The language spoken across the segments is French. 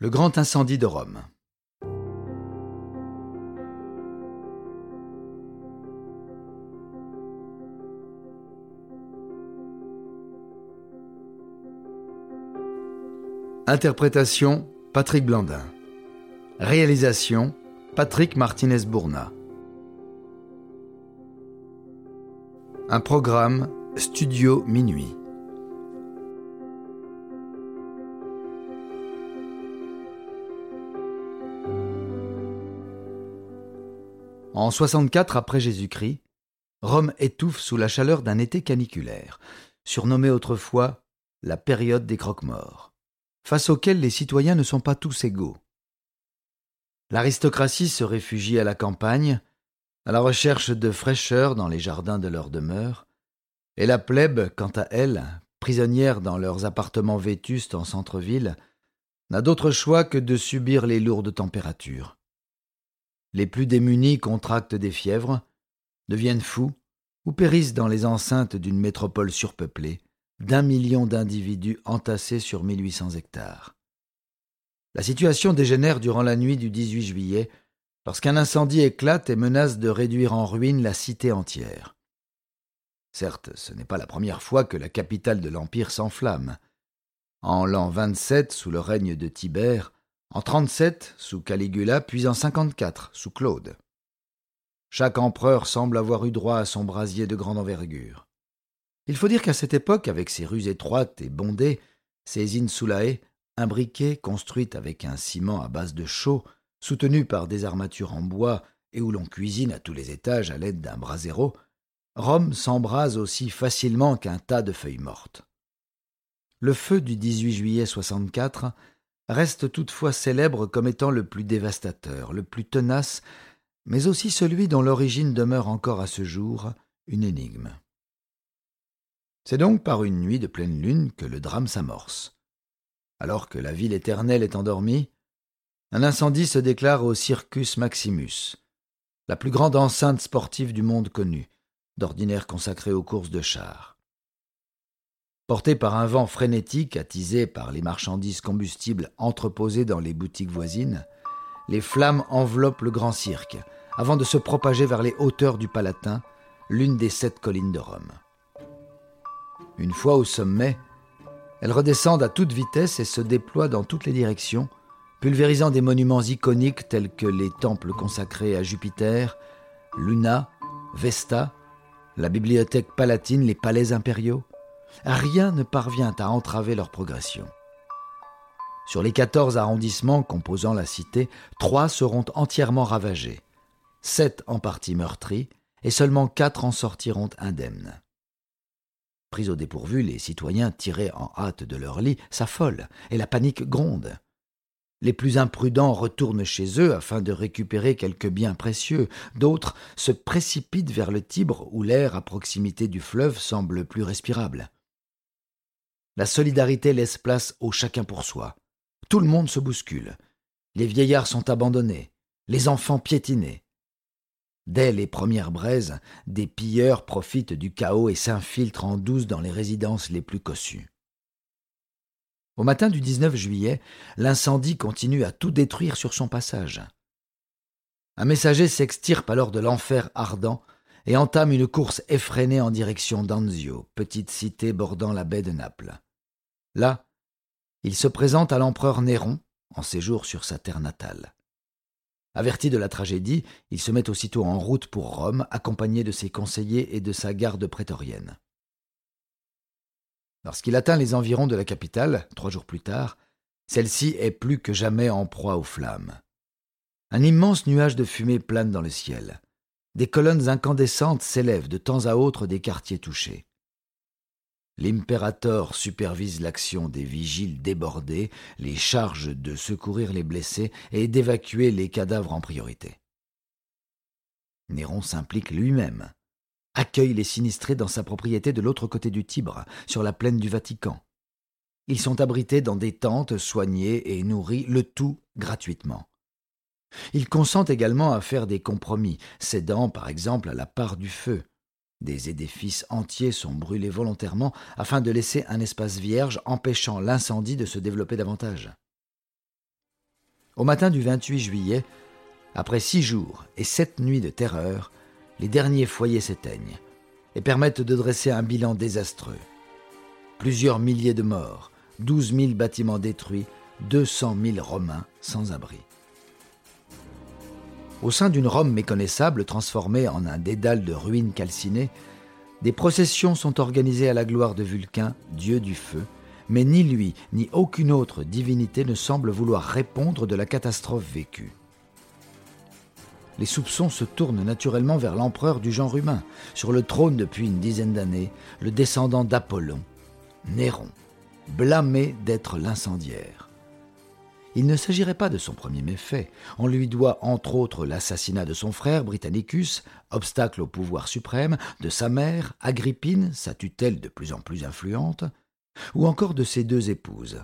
Le grand incendie de Rome. Interprétation Patrick Blandin. Réalisation Patrick Martinez-Bourna. Un programme Studio Minuit. En 64 après Jésus-Christ, Rome étouffe sous la chaleur d'un été caniculaire, surnommé autrefois la période des croque-morts, face auquel les citoyens ne sont pas tous égaux. L'aristocratie se réfugie à la campagne, à la recherche de fraîcheur dans les jardins de leur demeure, et la plèbe, quant à elle, prisonnière dans leurs appartements vétustes en centre-ville, n'a d'autre choix que de subir les lourdes températures. Les plus démunis contractent des fièvres, deviennent fous ou périssent dans les enceintes d'une métropole surpeuplée, d'un million d'individus entassés sur 1800 hectares. La situation dégénère durant la nuit du 18 juillet, lorsqu'un incendie éclate et menace de réduire en ruine la cité entière. Certes, ce n'est pas la première fois que la capitale de l'Empire s'enflamme. En l'an 27, sous le règne de Tibère, en 37 sous Caligula, puis en 54 sous Claude. Chaque empereur semble avoir eu droit à son brasier de grande envergure. Il faut dire qu'à cette époque, avec ses rues étroites et bondées, ses insulae, imbriquées, construites avec un ciment à base de chaux, soutenues par des armatures en bois et où l'on cuisine à tous les étages à l'aide d'un brasero, Rome s'embrase aussi facilement qu'un tas de feuilles mortes. Le feu du 18 juillet 64 reste toutefois célèbre comme étant le plus dévastateur, le plus tenace, mais aussi celui dont l'origine demeure encore à ce jour une énigme. C'est donc par une nuit de pleine lune que le drame s'amorce. Alors que la ville éternelle est endormie, un incendie se déclare au Circus Maximus, la plus grande enceinte sportive du monde connue, d'ordinaire consacrée aux courses de chars. Porté par un vent frénétique attisé par les marchandises combustibles entreposées dans les boutiques voisines, les flammes enveloppent le grand cirque, avant de se propager vers les hauteurs du Palatin, l'une des sept collines de Rome. Une fois au sommet, elles redescendent à toute vitesse et se déploient dans toutes les directions, pulvérisant des monuments iconiques tels que les temples consacrés à Jupiter, Luna, Vesta, la bibliothèque palatine, les palais impériaux, rien ne parvient à entraver leur progression. Sur les quatorze arrondissements composant la cité, trois seront entièrement ravagés, sept en partie meurtris, et seulement quatre en sortiront indemnes. Pris au dépourvu, les citoyens, tirés en hâte de leur lit, s'affolent, et la panique gronde. Les plus imprudents retournent chez eux afin de récupérer quelques biens précieux, d'autres se précipitent vers le Tibre où l'air à proximité du fleuve semble plus respirable. La solidarité laisse place au chacun pour soi. Tout le monde se bouscule. Les vieillards sont abandonnés, les enfants piétinés. Dès les premières braises, des pilleurs profitent du chaos et s'infiltrent en douce dans les résidences les plus cossues. Au matin du 19 juillet, l'incendie continue à tout détruire sur son passage. Un messager s'extirpe alors de l'enfer ardent et entame une course effrénée en direction d'Anzio, petite cité bordant la baie de Naples. Là, il se présente à l'empereur Néron, en séjour sur sa terre natale. Averti de la tragédie, il se met aussitôt en route pour Rome, accompagné de ses conseillers et de sa garde prétorienne. Lorsqu'il atteint les environs de la capitale, trois jours plus tard, celle-ci est plus que jamais en proie aux flammes. Un immense nuage de fumée plane dans le ciel. Des colonnes incandescentes s'élèvent de temps à autre des quartiers touchés. L'impérator supervise l'action des vigiles débordés, les charge de secourir les blessés et d'évacuer les cadavres en priorité. Néron s'implique lui-même, accueille les sinistrés dans sa propriété de l'autre côté du Tibre, sur la plaine du Vatican. Ils sont abrités dans des tentes, soignés et nourris, le tout gratuitement. Il consent également à faire des compromis, cédant par exemple à la part du feu, des édifices entiers sont brûlés volontairement afin de laisser un espace vierge empêchant l'incendie de se développer davantage. Au matin du 28 juillet, après six jours et sept nuits de terreur, les derniers foyers s'éteignent et permettent de dresser un bilan désastreux. Plusieurs milliers de morts, 12 000 bâtiments détruits, 200 000 Romains sans abri. Au sein d'une Rome méconnaissable transformée en un dédale de ruines calcinées, des processions sont organisées à la gloire de Vulcain, dieu du feu, mais ni lui ni aucune autre divinité ne semble vouloir répondre de la catastrophe vécue. Les soupçons se tournent naturellement vers l'empereur du genre humain, sur le trône depuis une dizaine d'années, le descendant d'Apollon, Néron, blâmé d'être l'incendiaire. Il ne s'agirait pas de son premier méfait. On lui doit entre autres l'assassinat de son frère Britannicus, obstacle au pouvoir suprême, de sa mère, Agrippine, sa tutelle de plus en plus influente, ou encore de ses deux épouses.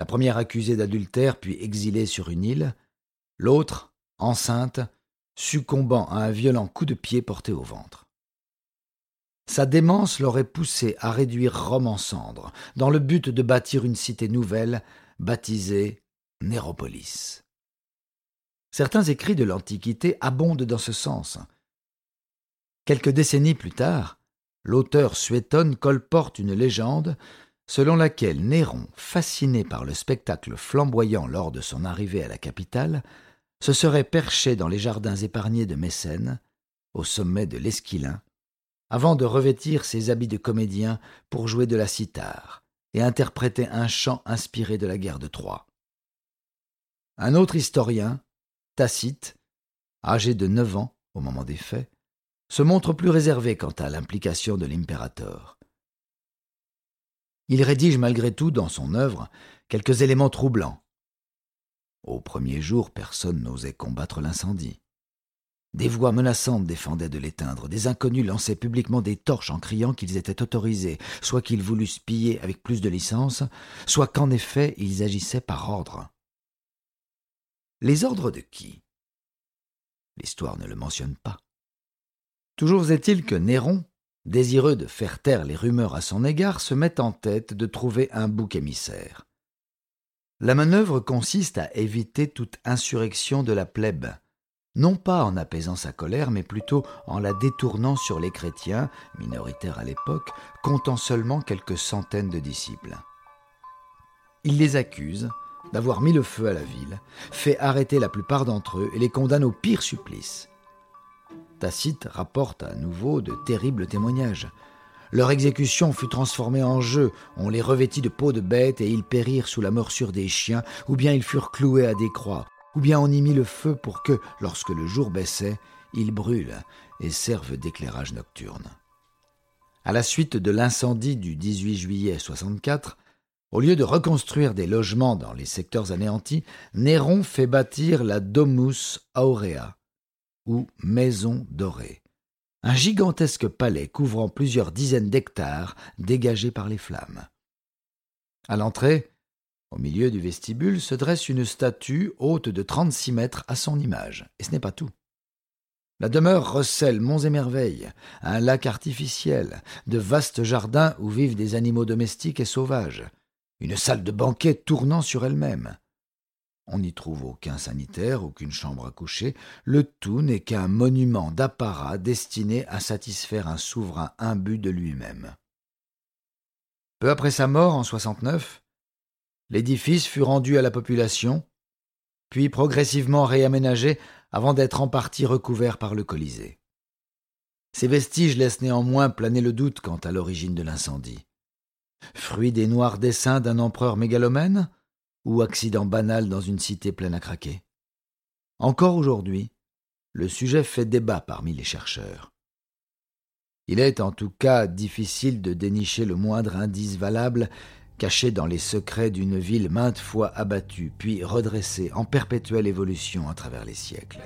La première accusée d'adultère puis exilée sur une île, l'autre, enceinte, succombant à un violent coup de pied porté au ventre. Sa démence l'aurait poussé à réduire Rome en cendres, dans le but de bâtir une cité nouvelle, baptisée Néropolis. Certains écrits de l'Antiquité abondent dans ce sens. Quelques décennies plus tard, l'auteur suétone colporte une légende selon laquelle Néron, fasciné par le spectacle flamboyant lors de son arrivée à la capitale, se serait perché dans les jardins épargnés de Mécène, au sommet de l'Esquilin, avant de revêtir ses habits de comédien pour jouer de la cithare et interpréter un chant inspiré de la guerre de Troie. Un autre historien, Tacite, âgé de neuf ans au moment des faits, se montre plus réservé quant à l'implication de l'impérator. Il rédige malgré tout dans son œuvre quelques éléments troublants. Au premier jour, personne n'osait combattre l'incendie. Des voix menaçantes défendaient de l'éteindre, des inconnus lançaient publiquement des torches en criant qu'ils étaient autorisés, soit qu'ils voulussent piller avec plus de licence, soit qu'en effet ils agissaient par ordre. Les ordres de qui? L'histoire ne le mentionne pas. Toujours est-il que Néron, désireux de faire taire les rumeurs à son égard, se met en tête de trouver un bouc émissaire. La manœuvre consiste à éviter toute insurrection de la plèbe, non pas en apaisant sa colère, mais plutôt en la détournant sur les chrétiens, minoritaires à l'époque, comptant seulement quelques centaines de disciples. Il les accuse, d'avoir mis le feu à la ville, fait arrêter la plupart d'entre eux et les condamne au pire supplice. Tacite rapporte à nouveau de terribles témoignages. Leur exécution fut transformée en jeu, on les revêtit de peau de bête et ils périrent sous la morsure des chiens, ou bien ils furent cloués à des croix, ou bien on y mit le feu pour que, lorsque le jour baissait, ils brûlent et servent d'éclairage nocturne. À la suite de l'incendie du 18 juillet 64, au lieu de reconstruire des logements dans les secteurs anéantis, Néron fait bâtir la Domus Aurea, ou Maison dorée, un gigantesque palais couvrant plusieurs dizaines d'hectares dégagés par les flammes. À l'entrée, au milieu du vestibule, se dresse une statue haute de trente-six mètres à son image, et ce n'est pas tout. La demeure recèle monts et merveilles, un lac artificiel, de vastes jardins où vivent des animaux domestiques et sauvages, une salle de banquet tournant sur elle-même. On n'y trouve aucun sanitaire, aucune chambre à coucher, le tout n'est qu'un monument d'apparat destiné à satisfaire un souverain imbu de lui-même. Peu après sa mort, en 69, l'édifice fut rendu à la population, puis progressivement réaménagé avant d'être en partie recouvert par le Colisée. Ces vestiges laissent néanmoins planer le doute quant à l'origine de l'incendie. Fruit des noirs desseins d'un empereur mégalomène ou accident banal dans une cité pleine à craquer? Encore aujourd'hui, le sujet fait débat parmi les chercheurs. Il est en tout cas difficile de dénicher le moindre indice valable caché dans les secrets d'une ville maintes fois abattue, puis redressée en perpétuelle évolution à travers les siècles.